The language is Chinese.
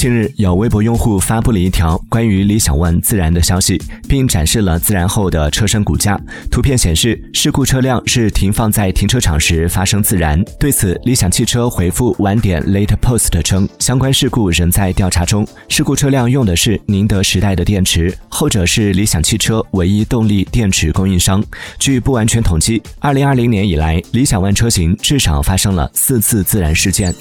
近日，有微博用户发布了一条关于理想 ONE 自燃的消息，并展示了自燃后的车身骨架。图片显示，事故车辆是停放在停车场时发生自燃。对此，理想汽车回复晚点 Late Post 称，相关事故仍在调查中。事故车辆用的是宁德时代的电池，后者是理想汽车唯一动力电池供应商。据不完全统计，二零二零年以来，理想 ONE 车型至少发生了四次自燃事件。